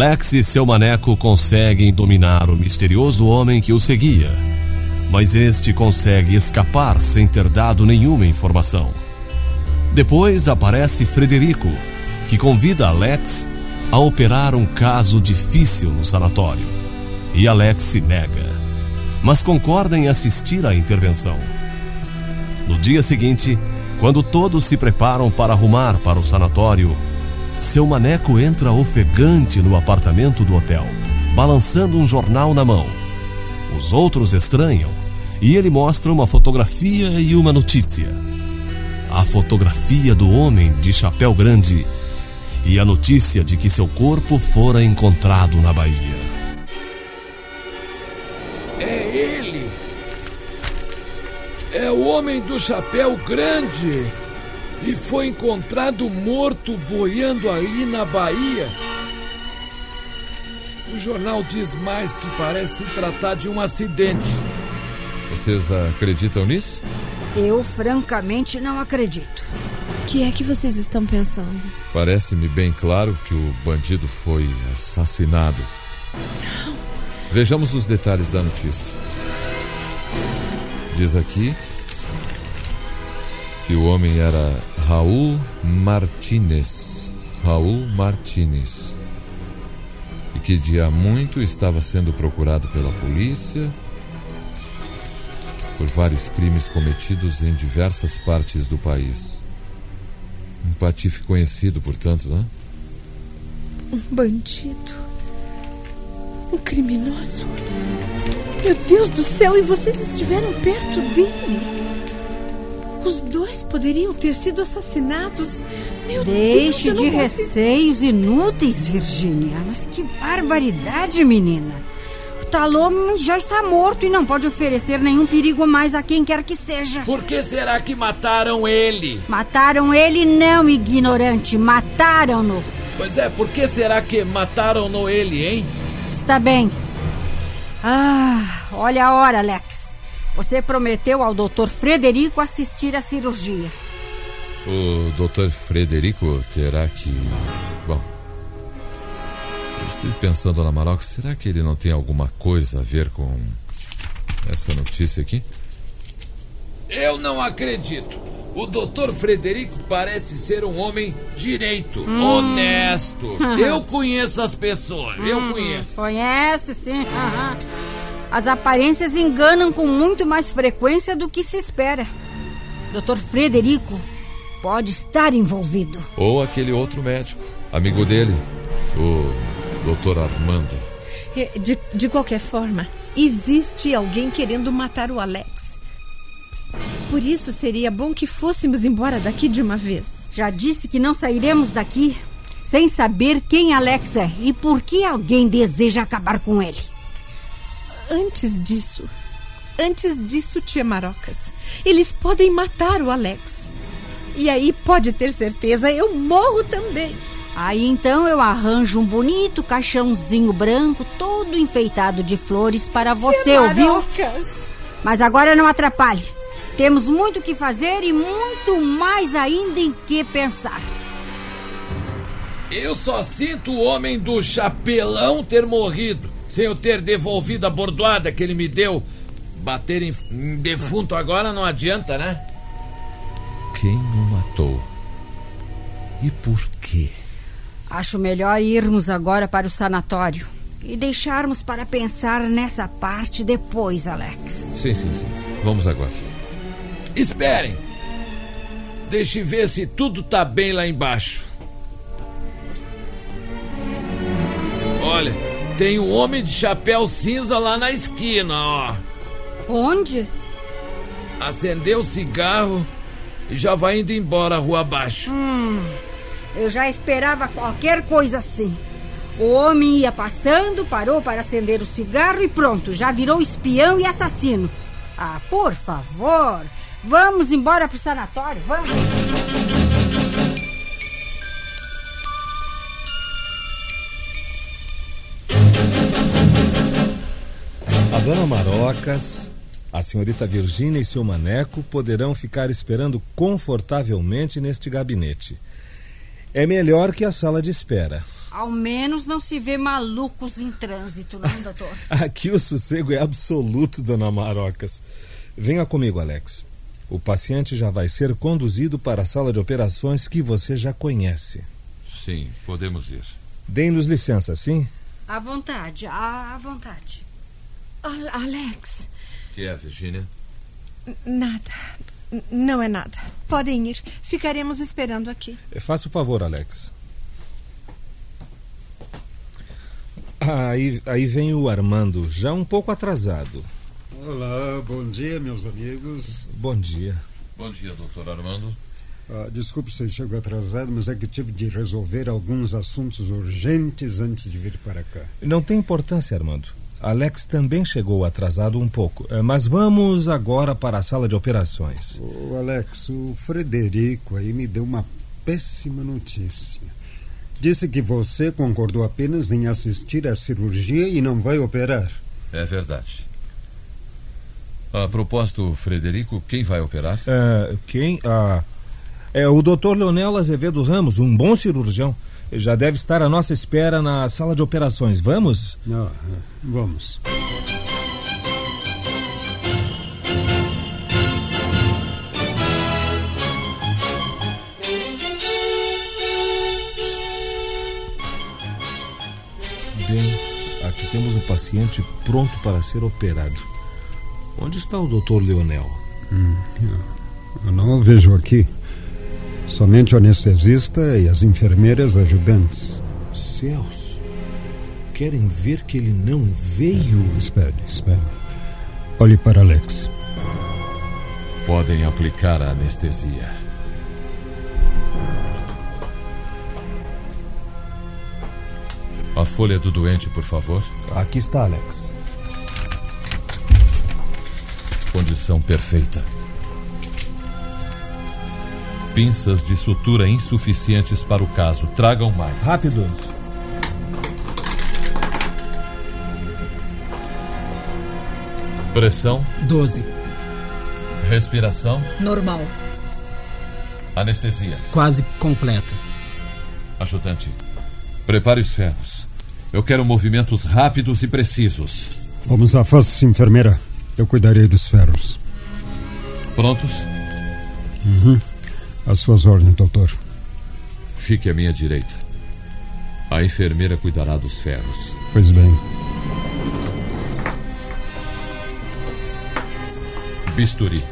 Alex e seu maneco conseguem dominar o misterioso homem que o seguia, mas este consegue escapar sem ter dado nenhuma informação. Depois aparece Frederico, que convida Alex a operar um caso difícil no sanatório. E Alex se nega, mas concorda em assistir à intervenção. No dia seguinte, quando todos se preparam para arrumar para o sanatório, seu maneco entra ofegante no apartamento do hotel, balançando um jornal na mão. Os outros estranham e ele mostra uma fotografia e uma notícia. A fotografia do homem de chapéu grande e a notícia de que seu corpo fora encontrado na Bahia. É ele! É o homem do chapéu grande! E foi encontrado morto boiando ali na Bahia. O jornal diz mais que parece se tratar de um acidente. Vocês acreditam nisso? Eu francamente não acredito. O que é que vocês estão pensando? Parece-me bem claro que o bandido foi assassinado. Vejamos os detalhes da notícia. Diz aqui que o homem era Raul Martinez. Raul Martinez. E que há muito estava sendo procurado pela polícia por vários crimes cometidos em diversas partes do país. Um patife conhecido, portanto, né? Um bandido. Um criminoso. Meu Deus do céu, e vocês estiveram perto dele? Os dois poderiam ter sido assassinados. Meu Deixe Deus, de receios inúteis, Virgínia. Mas que barbaridade, menina. O Talome já está morto e não pode oferecer nenhum perigo mais a quem quer que seja. Por que será que mataram ele? Mataram ele não, ignorante. Mataram-no. Pois é, por que será que mataram-no ele, hein? Está bem. Ah, olha a hora, Alex. Você prometeu ao Dr. Frederico assistir à cirurgia. O Dr. Frederico terá que. Bom. Eu estive pensando na Maroca, será que ele não tem alguma coisa a ver com essa notícia aqui? Eu não acredito. O doutor Frederico parece ser um homem direito, Hum. honesto. Eu conheço as pessoas, eu Hum, conheço. Conhece, sim. aham. As aparências enganam com muito mais frequência do que se espera. Dr. Frederico pode estar envolvido. Ou aquele outro médico, amigo dele, o Dr. Armando. É, De, de qualquer forma, existe alguém querendo matar o Alex. Por isso seria bom que fôssemos embora daqui de uma vez. Já disse que não sairemos daqui sem saber quem Alex é e por que alguém deseja acabar com ele. Antes disso, antes disso, tia Marocas, eles podem matar o Alex. E aí pode ter certeza, eu morro também. Aí então eu arranjo um bonito caixãozinho branco, todo enfeitado de flores para você, tia ouviu? Marocas. Mas agora não atrapalhe. Temos muito o que fazer e muito mais ainda em que pensar. Eu só sinto o homem do chapelão ter morrido, sem eu ter devolvido a bordoada que ele me deu. Bater em, em defunto agora não adianta, né? Quem o matou? E por quê? Acho melhor irmos agora para o sanatório e deixarmos para pensar nessa parte depois, Alex. Sim, sim, sim. Vamos agora. Esperem. Deixe ver se tudo tá bem lá embaixo. Olha, tem um homem de chapéu cinza lá na esquina, ó. Onde? Acendeu o cigarro e já vai indo embora a rua abaixo. Eu já esperava qualquer coisa assim. O homem ia passando, parou para acender o cigarro e pronto, já virou espião e assassino. Ah, por favor, vamos embora pro sanatório, vamos. Dona Marocas, a senhorita Virgínia e seu maneco poderão ficar esperando confortavelmente neste gabinete. É melhor que a sala de espera. Ao menos não se vê malucos em trânsito, não, doutor? Aqui o sossego é absoluto, dona Marocas. Venha comigo, Alex. O paciente já vai ser conduzido para a sala de operações que você já conhece. Sim, podemos ir. Deem-nos licença, sim? À vontade, à à vontade. Al- Alex, que é, Virgínia? nada. Não é nada. Podem ir. Ficaremos esperando aqui. Faça o favor, Alex. Ah, Aí, aí vem o Armando, já um pouco atrasado. Olá, bom dia, meus amigos. Bom dia. Bom dia, doutor Armando. Ah, desculpe se eu chego atrasado, mas é que tive de resolver alguns assuntos urgentes antes de vir para cá. Não tem importância, Armando. Alex também chegou atrasado um pouco. Eh, Mas vamos agora para a sala de operações. Ô, Alex, o Frederico aí me deu uma péssima notícia. Disse que você concordou apenas em assistir à cirurgia e não vai operar. É verdade. A propósito, Frederico, quem vai operar? Ah, quem? Ah, é o Dr. Leonel Azevedo Ramos, um bom cirurgião. Já deve estar à nossa espera na sala de operações. Vamos? Ah, ah, vamos. Bem, aqui temos o paciente pronto para ser operado. Onde está o Dr. Leonel? Eu não o vejo aqui. Somente o anestesista e as enfermeiras ajudantes. Céus! Querem ver que ele não veio? Espere, espere. Olhe para Alex. Podem aplicar a anestesia. A folha do doente, por favor. Aqui está, Alex. Condição perfeita. Pinças de sutura insuficientes para o caso. Tragam mais. Rápido! Pressão, 12. respiração, Normal. anestesia. Quase completa. Ajudante, prepare os ferros. Eu quero movimentos rápidos e precisos. Vamos à face, enfermeira. Eu cuidarei dos ferros. Prontos? Às suas ordens, doutor. Fique à minha direita. A enfermeira cuidará dos ferros. Pois bem. Bisturi.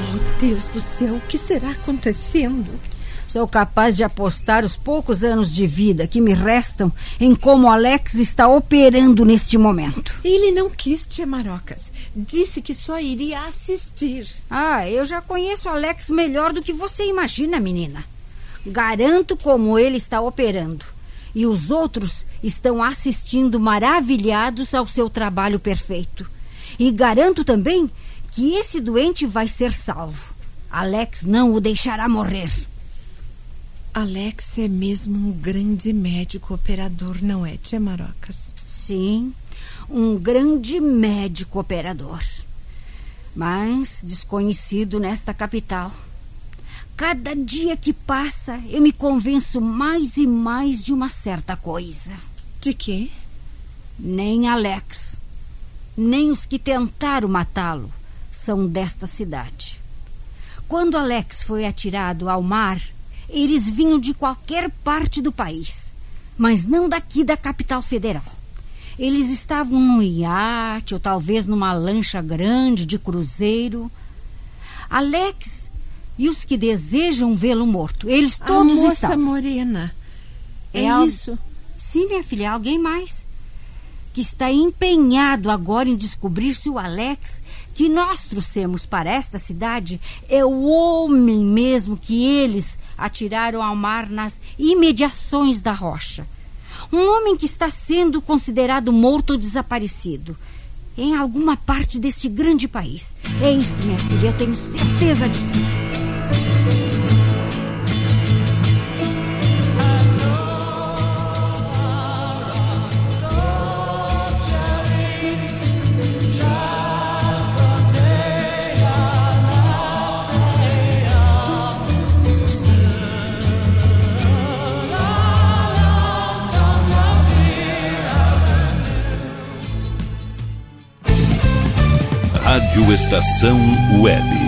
Oh, Deus do céu, o que será acontecendo? Sou capaz de apostar os poucos anos de vida que me restam em como Alex está operando neste momento. Ele não quis, tia Marocas. Disse que só iria assistir. Ah, eu já conheço Alex melhor do que você imagina, menina. Garanto como ele está operando. E os outros estão assistindo maravilhados ao seu trabalho perfeito. E garanto também que esse doente vai ser salvo. Alex não o deixará morrer. Alex é mesmo um grande médico operador, não é, tia Marocas? Sim, um grande médico operador. Mas desconhecido nesta capital. Cada dia que passa, eu me convenço mais e mais de uma certa coisa. De quê? Nem Alex, nem os que tentaram matá-lo são desta cidade. Quando Alex foi atirado ao mar, eles vinham de qualquer parte do país, mas não daqui da capital federal. Eles estavam num iate ou talvez numa lancha grande de cruzeiro. Alex e os que desejam vê-lo morto. Eles A todos moça estão. morena. É, al- isso? Sim, minha filha, alguém mais. Que está empenhado agora em descobrir se o Alex, que nós trouxemos para esta cidade, é o homem mesmo que eles atiraram ao mar nas imediações da rocha. Um homem que está sendo considerado morto ou desaparecido. Em alguma parte deste grande país. É isso, minha filha, eu tenho certeza disso. Estação Web.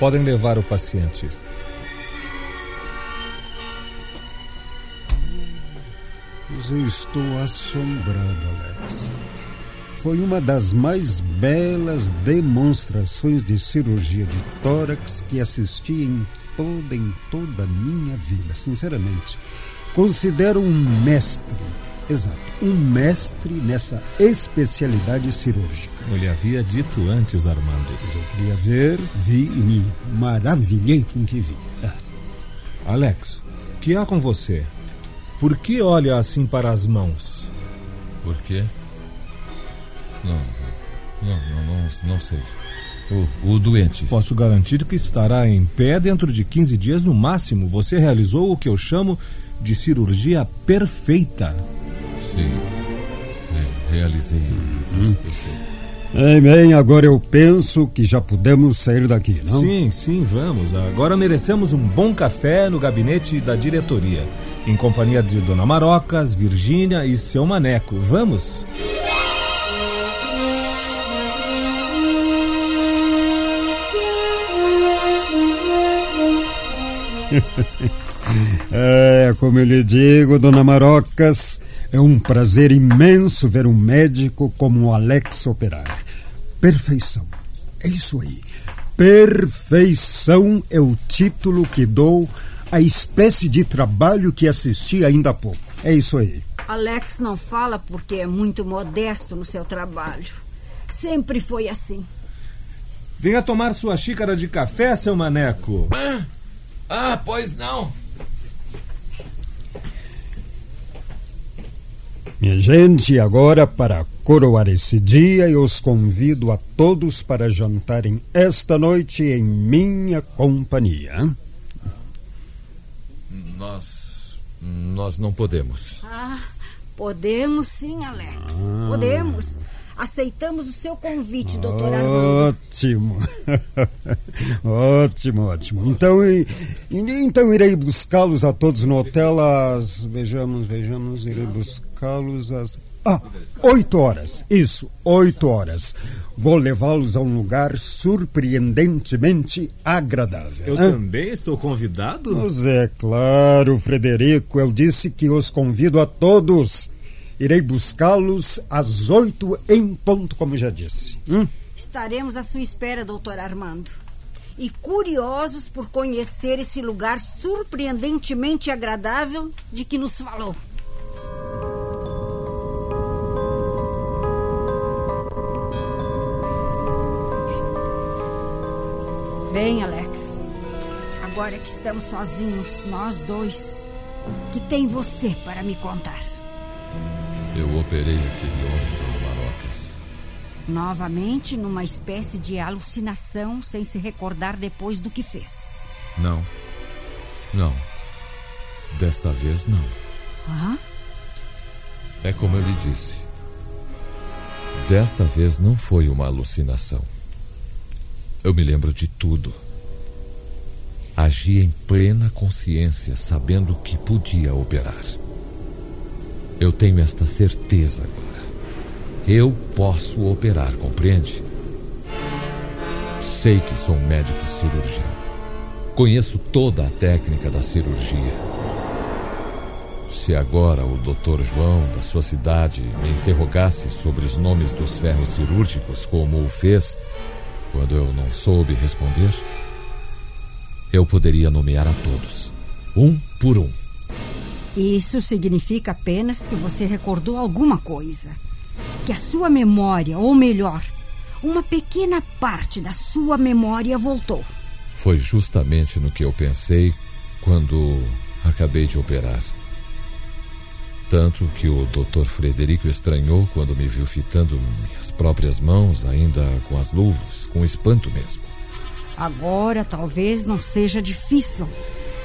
Podem levar o paciente. Mas eu estou assombrado, Alex. Foi uma das mais belas demonstrações de cirurgia de tórax que assisti em toda, em toda a minha vida, sinceramente. Considero um mestre, exato, um mestre nessa especialidade cirúrgica. Eu lhe havia dito antes, Armando. Mas eu queria ver, vi e me maravilhei com o que vi. Alex, o que há com você? Por que olha assim para as mãos? Por quê? Não, não, não, não, não sei. O, o doente. Posso garantir que estará em pé dentro de 15 dias no máximo. Você realizou o que eu chamo de cirurgia perfeita. Sim. É, realizei. Hum. Bem, bem, agora eu penso que já podemos sair daqui, não? Sim, sim, vamos. Agora merecemos um bom café no gabinete da diretoria, em companhia de Dona Marocas, Virgínia e seu Maneco. Vamos? é, como eu lhe digo, Dona Marocas, é um prazer imenso ver um médico como o Alex operar. Perfeição. É isso aí. Perfeição é o título que dou à espécie de trabalho que assisti ainda há pouco. É isso aí. Alex não fala porque é muito modesto no seu trabalho. Sempre foi assim. Venha tomar sua xícara de café, seu maneco. Ah, ah pois não. Minha gente, agora para coroar esse dia, eu os convido a todos para jantarem esta noite em minha companhia. Nós. Nós não podemos. Ah, podemos sim, Alex. Ah. Podemos. Aceitamos o seu convite, doutor Armando. Ótimo. ótimo, ótimo. Então, e, então irei buscá-los a todos no hotel às. Vejamos, vejamos, irei buscá-los às. Ah, oito horas. Isso, oito horas. Vou levá-los a um lugar surpreendentemente agradável. Eu Hã? também estou convidado? Pois é, claro, Frederico. Eu disse que os convido a todos. Irei buscá-los às oito em ponto, como já disse. Hum? Estaremos à sua espera, doutor Armando. E curiosos por conhecer esse lugar surpreendentemente agradável de que nos falou. Bem, Alex, agora que estamos sozinhos, nós dois, que tem você para me contar? Eu operei aquele homem, Marocas. Novamente numa espécie de alucinação, sem se recordar depois do que fez. Não. Não. Desta vez não. Ah? É como eu lhe disse. Desta vez não foi uma alucinação. Eu me lembro de tudo. Agi em plena consciência, sabendo que podia operar. Eu tenho esta certeza agora. Eu posso operar, compreende? Sei que sou um médico cirurgião. Conheço toda a técnica da cirurgia. Se agora o Dr. João, da sua cidade, me interrogasse sobre os nomes dos ferros cirúrgicos, como o fez quando eu não soube responder, eu poderia nomear a todos, um por um. Isso significa apenas que você recordou alguma coisa. Que a sua memória, ou melhor, uma pequena parte da sua memória voltou. Foi justamente no que eu pensei quando acabei de operar. Tanto que o Dr. Frederico estranhou quando me viu fitando minhas próprias mãos, ainda com as luvas, com espanto mesmo. Agora talvez não seja difícil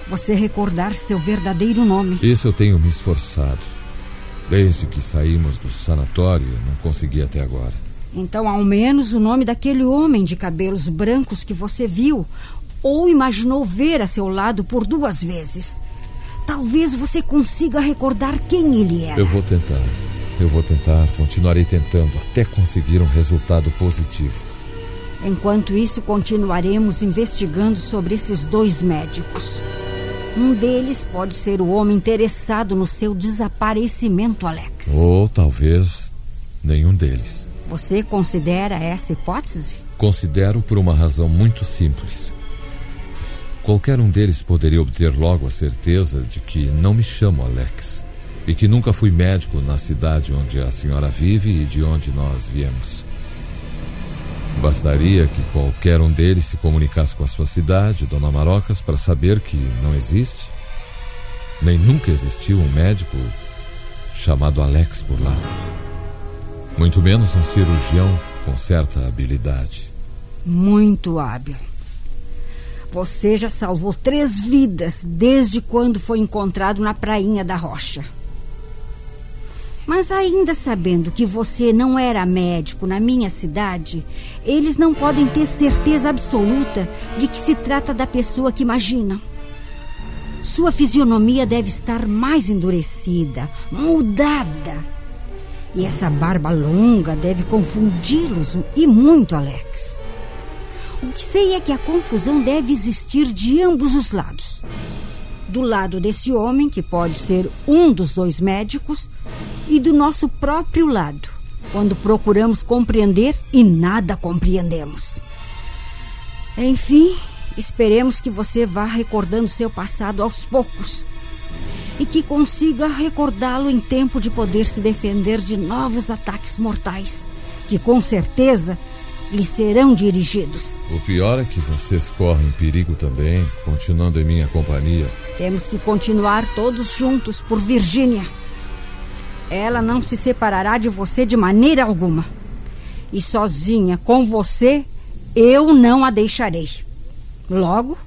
você recordar seu verdadeiro nome. Isso eu tenho me esforçado. Desde que saímos do sanatório, não consegui até agora. Então, ao menos o nome daquele homem de cabelos brancos que você viu ou imaginou ver a seu lado por duas vezes. Talvez você consiga recordar quem ele era. Eu vou tentar. Eu vou tentar, continuarei tentando até conseguir um resultado positivo. Enquanto isso, continuaremos investigando sobre esses dois médicos. Um deles pode ser o homem interessado no seu desaparecimento, Alex. Ou talvez nenhum deles. Você considera essa hipótese? Considero por uma razão muito simples. Qualquer um deles poderia obter logo a certeza de que não me chamo Alex e que nunca fui médico na cidade onde a senhora vive e de onde nós viemos. Bastaria que qualquer um deles se comunicasse com a sua cidade, Dona Marocas, para saber que não existe, nem nunca existiu um médico chamado Alex por lá. Muito menos um cirurgião com certa habilidade. Muito hábil. Você já salvou três vidas desde quando foi encontrado na prainha da rocha. Mas ainda sabendo que você não era médico na minha cidade, eles não podem ter certeza absoluta de que se trata da pessoa que imaginam. Sua fisionomia deve estar mais endurecida, mudada. E essa barba longa deve confundi-los e muito, Alex. O que sei é que a confusão deve existir de ambos os lados. Do lado desse homem, que pode ser um dos dois médicos, e do nosso próprio lado, quando procuramos compreender e nada compreendemos. Enfim, esperemos que você vá recordando seu passado aos poucos e que consiga recordá-lo em tempo de poder se defender de novos ataques mortais, que com certeza lhe serão dirigidos. O pior é que vocês correm perigo também, continuando em minha companhia. Temos que continuar todos juntos por Virgínia. Ela não se separará de você de maneira alguma. E sozinha com você, eu não a deixarei. Logo,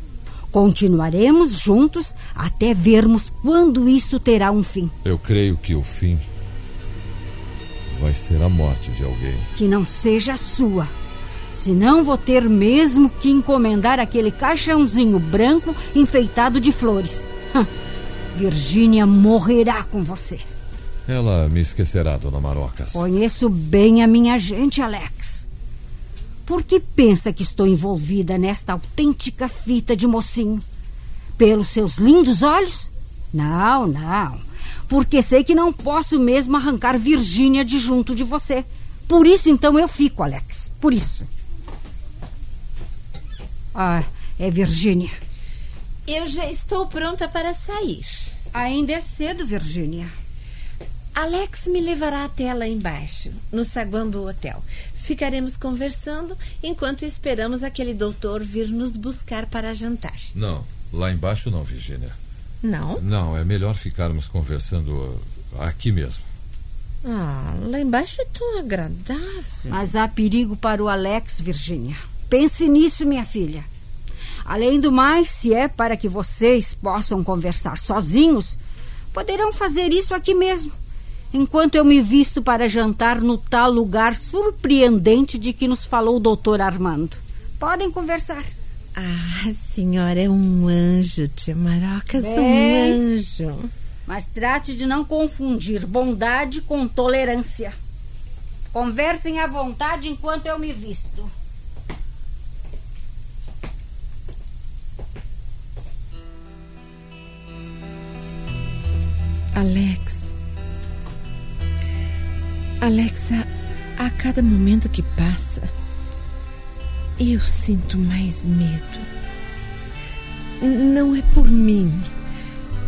continuaremos juntos até vermos quando isso terá um fim. Eu creio que o fim vai ser a morte de alguém. Que não seja sua. Senão vou ter mesmo que encomendar aquele caixãozinho branco enfeitado de flores. Virgínia morrerá com você. Ela me esquecerá, dona Marocas. Conheço bem a minha gente, Alex. Por que pensa que estou envolvida nesta autêntica fita de mocinho? Pelos seus lindos olhos? Não, não. Porque sei que não posso mesmo arrancar Virgínia de junto de você. Por isso, então, eu fico, Alex. Por isso. Ah, é Virgínia. Eu já estou pronta para sair. Ainda é cedo, Virgínia. Alex me levará até lá embaixo, no saguão do hotel. Ficaremos conversando enquanto esperamos aquele doutor vir nos buscar para jantar. Não, lá embaixo não, Virginia. Não? Não, é melhor ficarmos conversando uh, aqui mesmo. Ah, lá embaixo é tão agradável. Mas há perigo para o Alex, Virginia. Pense nisso, minha filha. Além do mais, se é para que vocês possam conversar sozinhos, poderão fazer isso aqui mesmo, enquanto eu me visto para jantar no tal lugar surpreendente de que nos falou o doutor Armando. Podem conversar. Ah, a senhora é um anjo, tia Marocas, Bem, um anjo. Mas trate de não confundir bondade com tolerância. Conversem à vontade enquanto eu me visto. Alex. Alexa, a cada momento que passa, eu sinto mais medo. Não é por mim,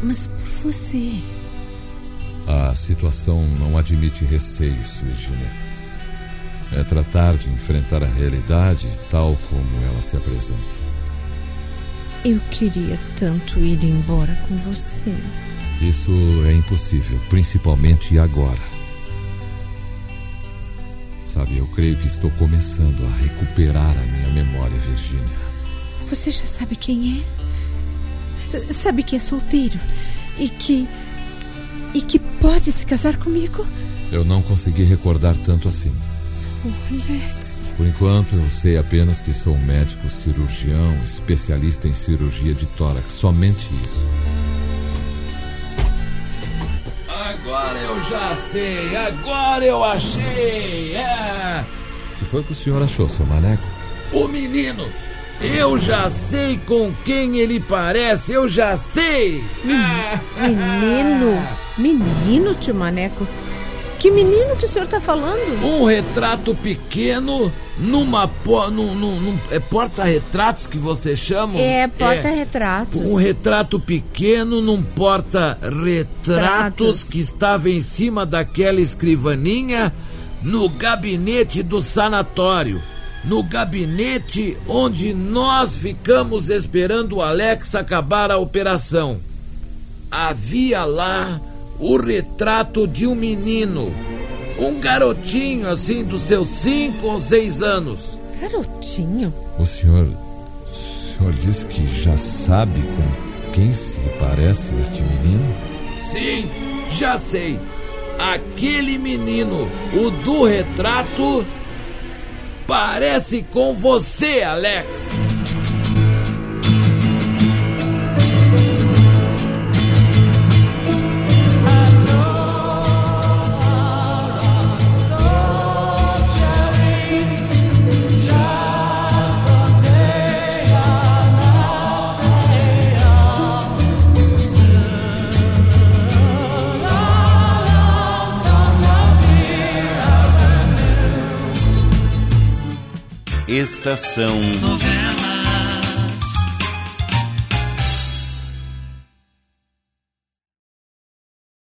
mas por você. A situação não admite receios, Virginia. É tratar de enfrentar a realidade tal como ela se apresenta. Eu queria tanto ir embora com você. Isso é impossível, principalmente agora. Sabe, eu creio que estou começando a recuperar a minha memória, Virginia. Você já sabe quem é? Sabe que é solteiro e que. e que pode se casar comigo? Eu não consegui recordar tanto assim. Oh, Alex. Por enquanto, eu sei apenas que sou um médico cirurgião, especialista em cirurgia de tórax. Somente isso. Agora eu já sei, agora eu achei. É. O que foi que o senhor achou, seu maneco? O menino. Eu já sei com quem ele parece, eu já sei. Menino? Menino, tio Maneco? Que menino que o senhor está falando? Um retrato pequeno numa po, num, num, num- é porta-retratos que vocês chamam? É, porta-retratos. Um retrato pequeno num porta-retratos Tratos. que estava em cima daquela escrivaninha no gabinete do sanatório. No gabinete onde nós ficamos esperando o Alex acabar a operação. Havia lá o retrato de um menino. Um garotinho assim dos seus cinco ou seis anos. Garotinho? O senhor. O senhor disse que já sabe com quem se parece este menino? Sim, já sei. Aquele menino, o do retrato, parece com você, Alex. Estação